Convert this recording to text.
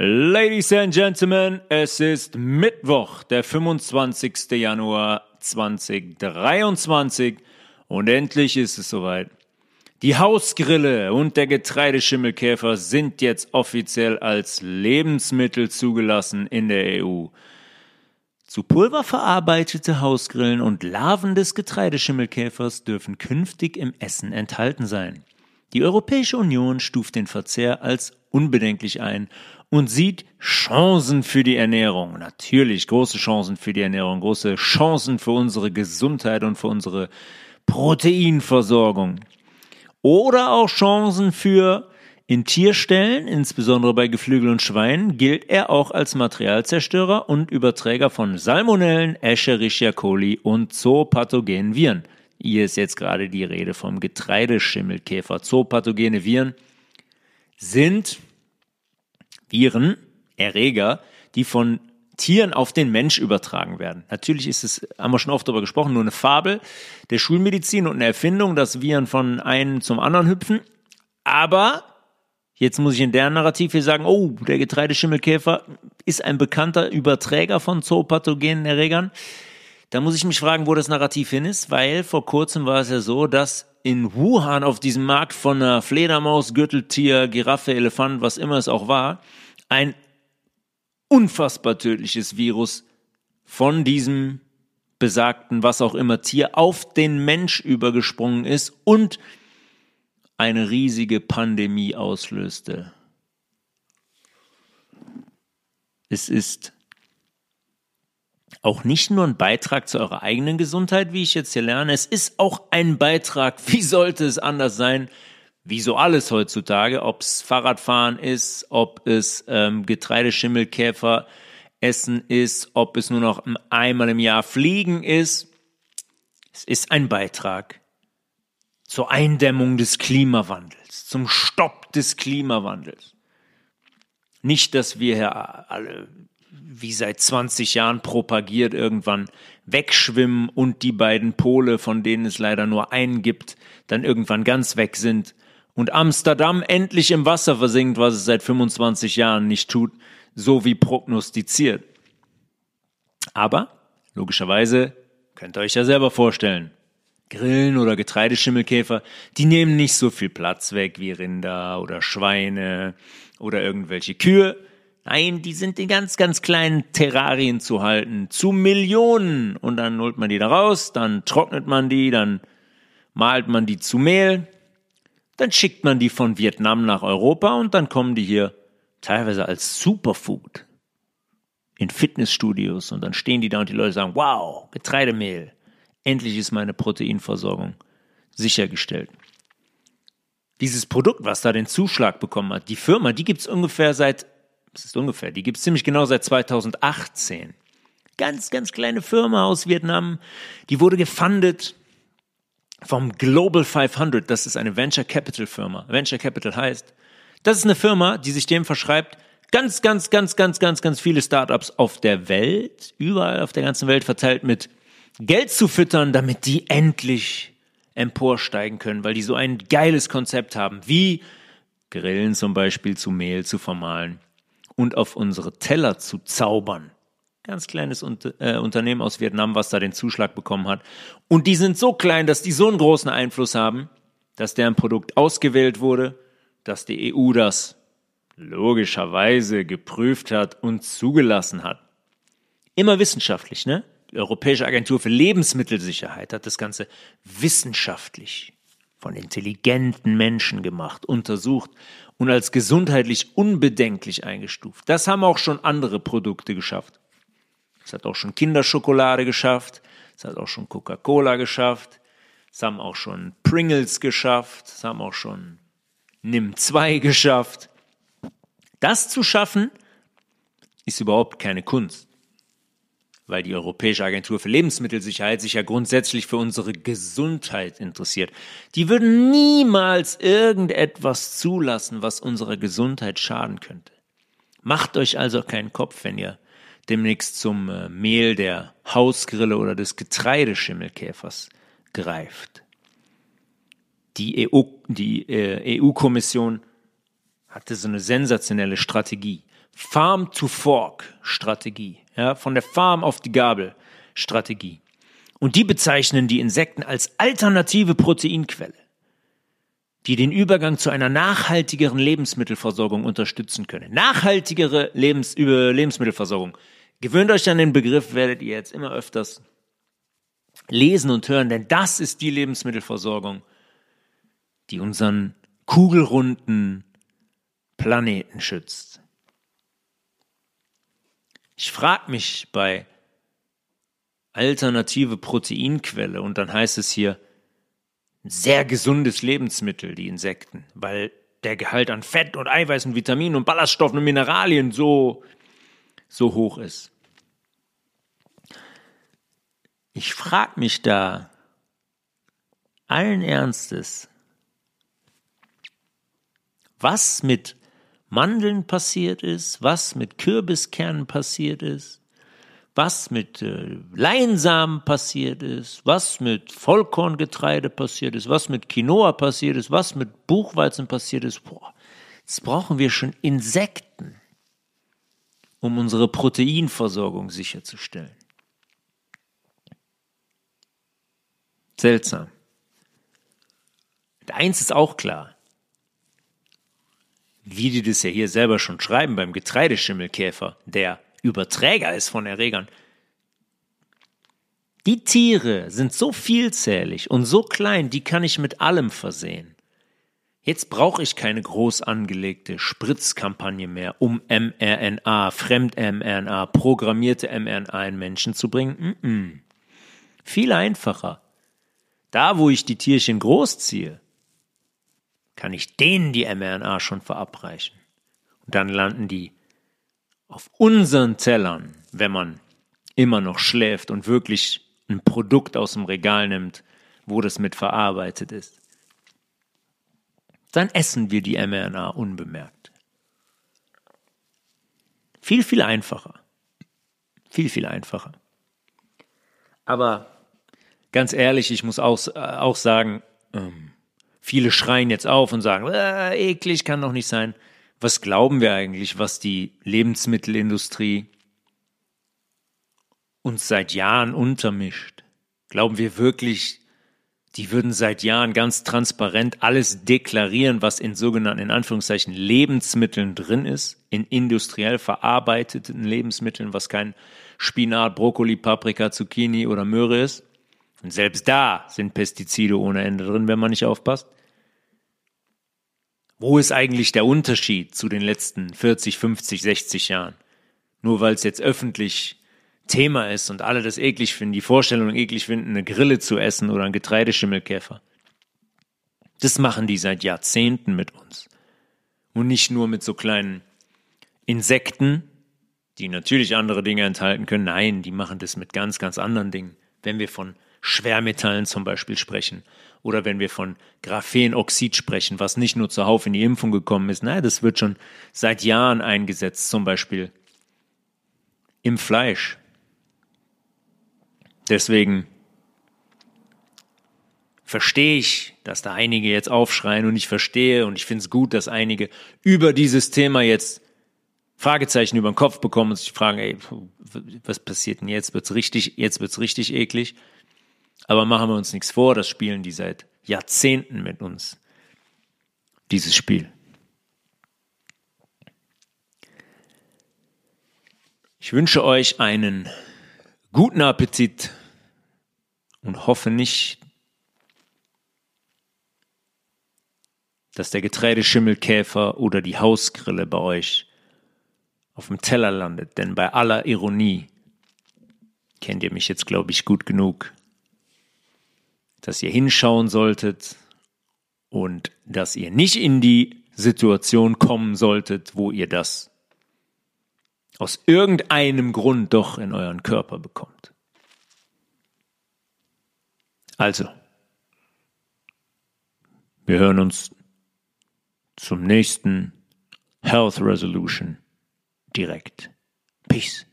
Ladies and Gentlemen, es ist Mittwoch, der 25. Januar 2023 und endlich ist es soweit. Die Hausgrille und der Getreideschimmelkäfer sind jetzt offiziell als Lebensmittel zugelassen in der EU. Zu Pulver verarbeitete Hausgrillen und Larven des Getreideschimmelkäfers dürfen künftig im Essen enthalten sein. Die Europäische Union stuft den Verzehr als unbedenklich ein und sieht Chancen für die Ernährung. Natürlich große Chancen für die Ernährung, große Chancen für unsere Gesundheit und für unsere Proteinversorgung. Oder auch Chancen für in Tierstellen, insbesondere bei Geflügel und Schweinen, gilt er auch als Materialzerstörer und Überträger von Salmonellen, Escherichia coli und zoopathogenen Viren. Hier ist jetzt gerade die Rede vom Getreideschimmelkäfer. Zoopathogene Viren sind Viren, Erreger, die von Tieren auf den Mensch übertragen werden. Natürlich ist es, haben wir schon oft darüber gesprochen, nur eine Fabel der Schulmedizin und eine Erfindung, dass Viren von einem zum anderen hüpfen. Aber jetzt muss ich in der Narrativ hier sagen, oh, der Getreideschimmelkäfer ist ein bekannter Überträger von zoopathogenen Erregern. Da muss ich mich fragen, wo das Narrativ hin ist, weil vor kurzem war es ja so, dass in Wuhan auf diesem Markt von einer Fledermaus, Gürteltier, Giraffe, Elefant, was immer es auch war, ein unfassbar tödliches Virus von diesem besagten, was auch immer Tier auf den Mensch übergesprungen ist und eine riesige Pandemie auslöste. Es ist auch nicht nur ein Beitrag zu eurer eigenen Gesundheit, wie ich jetzt hier lerne, es ist auch ein Beitrag, wie sollte es anders sein, wie so alles heutzutage, ob es Fahrradfahren ist, ob es ähm, Getreideschimmelkäfer essen ist, ob es nur noch einmal im Jahr fliegen ist. Es ist ein Beitrag zur Eindämmung des Klimawandels, zum Stopp des Klimawandels. Nicht, dass wir hier alle wie seit 20 Jahren propagiert, irgendwann wegschwimmen und die beiden Pole, von denen es leider nur einen gibt, dann irgendwann ganz weg sind und Amsterdam endlich im Wasser versinkt, was es seit 25 Jahren nicht tut, so wie prognostiziert. Aber, logischerweise, könnt ihr euch ja selber vorstellen, Grillen oder Getreideschimmelkäfer, die nehmen nicht so viel Platz weg wie Rinder oder Schweine oder irgendwelche Kühe. Nein, die sind in ganz, ganz kleinen Terrarien zu halten, zu Millionen. Und dann holt man die da raus, dann trocknet man die, dann malt man die zu Mehl, dann schickt man die von Vietnam nach Europa und dann kommen die hier teilweise als Superfood in Fitnessstudios und dann stehen die da und die Leute sagen, wow, Getreidemehl, endlich ist meine Proteinversorgung sichergestellt. Dieses Produkt, was da den Zuschlag bekommen hat, die Firma, die gibt es ungefähr seit das ist ungefähr, die gibt es ziemlich genau seit 2018. Ganz, ganz kleine Firma aus Vietnam, die wurde gefundet vom Global 500, das ist eine Venture Capital Firma. Venture Capital heißt, das ist eine Firma, die sich dem verschreibt, ganz, ganz, ganz, ganz, ganz, ganz viele Startups auf der Welt, überall auf der ganzen Welt verteilt mit Geld zu füttern, damit die endlich emporsteigen können, weil die so ein geiles Konzept haben, wie Grillen zum Beispiel zu Mehl zu vermahlen und auf unsere Teller zu zaubern. Ganz kleines äh, Unternehmen aus Vietnam, was da den Zuschlag bekommen hat. Und die sind so klein, dass die so einen großen Einfluss haben, dass deren Produkt ausgewählt wurde, dass die EU das logischerweise geprüft hat und zugelassen hat. Immer wissenschaftlich, ne? Die Europäische Agentur für Lebensmittelsicherheit hat das Ganze wissenschaftlich von intelligenten Menschen gemacht, untersucht und als gesundheitlich unbedenklich eingestuft. Das haben auch schon andere Produkte geschafft. Es hat auch schon Kinderschokolade geschafft, es hat auch schon Coca-Cola geschafft, es haben auch schon Pringles geschafft, es haben auch schon Nim 2 geschafft. Das zu schaffen, ist überhaupt keine Kunst weil die Europäische Agentur für Lebensmittelsicherheit sich ja grundsätzlich für unsere Gesundheit interessiert. Die würden niemals irgendetwas zulassen, was unserer Gesundheit schaden könnte. Macht euch also keinen Kopf, wenn ihr demnächst zum äh, Mehl der Hausgrille oder des Getreideschimmelkäfers greift. Die EU, die äh, EU-Kommission hatte so eine sensationelle Strategie. Farm to Fork Strategie, ja, von der Farm auf die Gabel Strategie. Und die bezeichnen die Insekten als alternative Proteinquelle, die den Übergang zu einer nachhaltigeren Lebensmittelversorgung unterstützen können. Nachhaltigere Lebens über Lebensmittelversorgung. Gewöhnt euch an den Begriff, werdet ihr jetzt immer öfters lesen und hören, denn das ist die Lebensmittelversorgung, die unseren kugelrunden Planeten schützt. Ich frage mich bei alternative Proteinquelle und dann heißt es hier sehr gesundes Lebensmittel, die Insekten, weil der Gehalt an Fett und Eiweiß und Vitaminen und Ballaststoffen und Mineralien so, so hoch ist. Ich frage mich da allen Ernstes, was mit Mandeln passiert ist, was mit Kürbiskernen passiert ist, was mit äh, Leinsamen passiert ist, was mit Vollkorngetreide passiert ist, was mit Quinoa passiert ist, was mit Buchweizen passiert ist. Boah, jetzt brauchen wir schon Insekten, um unsere Proteinversorgung sicherzustellen. Seltsam. Eins ist auch klar wie die das ja hier selber schon schreiben beim Getreideschimmelkäfer, der Überträger ist von Erregern. Die Tiere sind so vielzählig und so klein, die kann ich mit allem versehen. Jetzt brauche ich keine groß angelegte Spritzkampagne mehr, um mRNA, Fremd-mRNA, programmierte mRNA in Menschen zu bringen. Mm -mm. Viel einfacher. Da, wo ich die Tierchen großziehe, kann ich denen die mRNA schon verabreichen. Und dann landen die auf unseren Tellern, wenn man immer noch schläft und wirklich ein Produkt aus dem Regal nimmt, wo das mit verarbeitet ist. Dann essen wir die mRNA unbemerkt. Viel, viel einfacher. Viel, viel einfacher. Aber ganz ehrlich, ich muss auch, äh, auch sagen, ähm, Viele schreien jetzt auf und sagen, äh, eklig kann doch nicht sein. Was glauben wir eigentlich, was die Lebensmittelindustrie uns seit Jahren untermischt? Glauben wir wirklich, die würden seit Jahren ganz transparent alles deklarieren, was in sogenannten, in Anführungszeichen, Lebensmitteln drin ist, in industriell verarbeiteten Lebensmitteln, was kein Spinat, Brokkoli, Paprika, Zucchini oder Möhre ist? Und selbst da sind Pestizide ohne Ende drin, wenn man nicht aufpasst. Wo ist eigentlich der Unterschied zu den letzten 40, 50, 60 Jahren? Nur weil es jetzt öffentlich Thema ist und alle das eklig finden, die Vorstellung eklig finden, eine Grille zu essen oder einen Getreideschimmelkäfer. Das machen die seit Jahrzehnten mit uns. Und nicht nur mit so kleinen Insekten, die natürlich andere Dinge enthalten können. Nein, die machen das mit ganz, ganz anderen Dingen. Wenn wir von Schwermetallen zum Beispiel sprechen oder wenn wir von Graphenoxid sprechen, was nicht nur zuhauf in die Impfung gekommen ist, nein, das wird schon seit Jahren eingesetzt, zum Beispiel im Fleisch. Deswegen verstehe ich, dass da einige jetzt aufschreien und ich verstehe und ich finde es gut, dass einige über dieses Thema jetzt Fragezeichen über den Kopf bekommen und sich fragen, ey, was passiert denn jetzt? Wird's richtig, jetzt wird's richtig eklig. Aber machen wir uns nichts vor, das spielen die seit Jahrzehnten mit uns. Dieses Spiel. Ich wünsche euch einen guten Appetit und hoffe nicht, dass der Getreideschimmelkäfer oder die Hausgrille bei euch auf dem Teller landet, denn bei aller Ironie kennt ihr mich jetzt, glaube ich, gut genug, dass ihr hinschauen solltet und dass ihr nicht in die Situation kommen solltet, wo ihr das aus irgendeinem Grund doch in euren Körper bekommt. Also, wir hören uns zum nächsten Health Resolution direkt. Peace.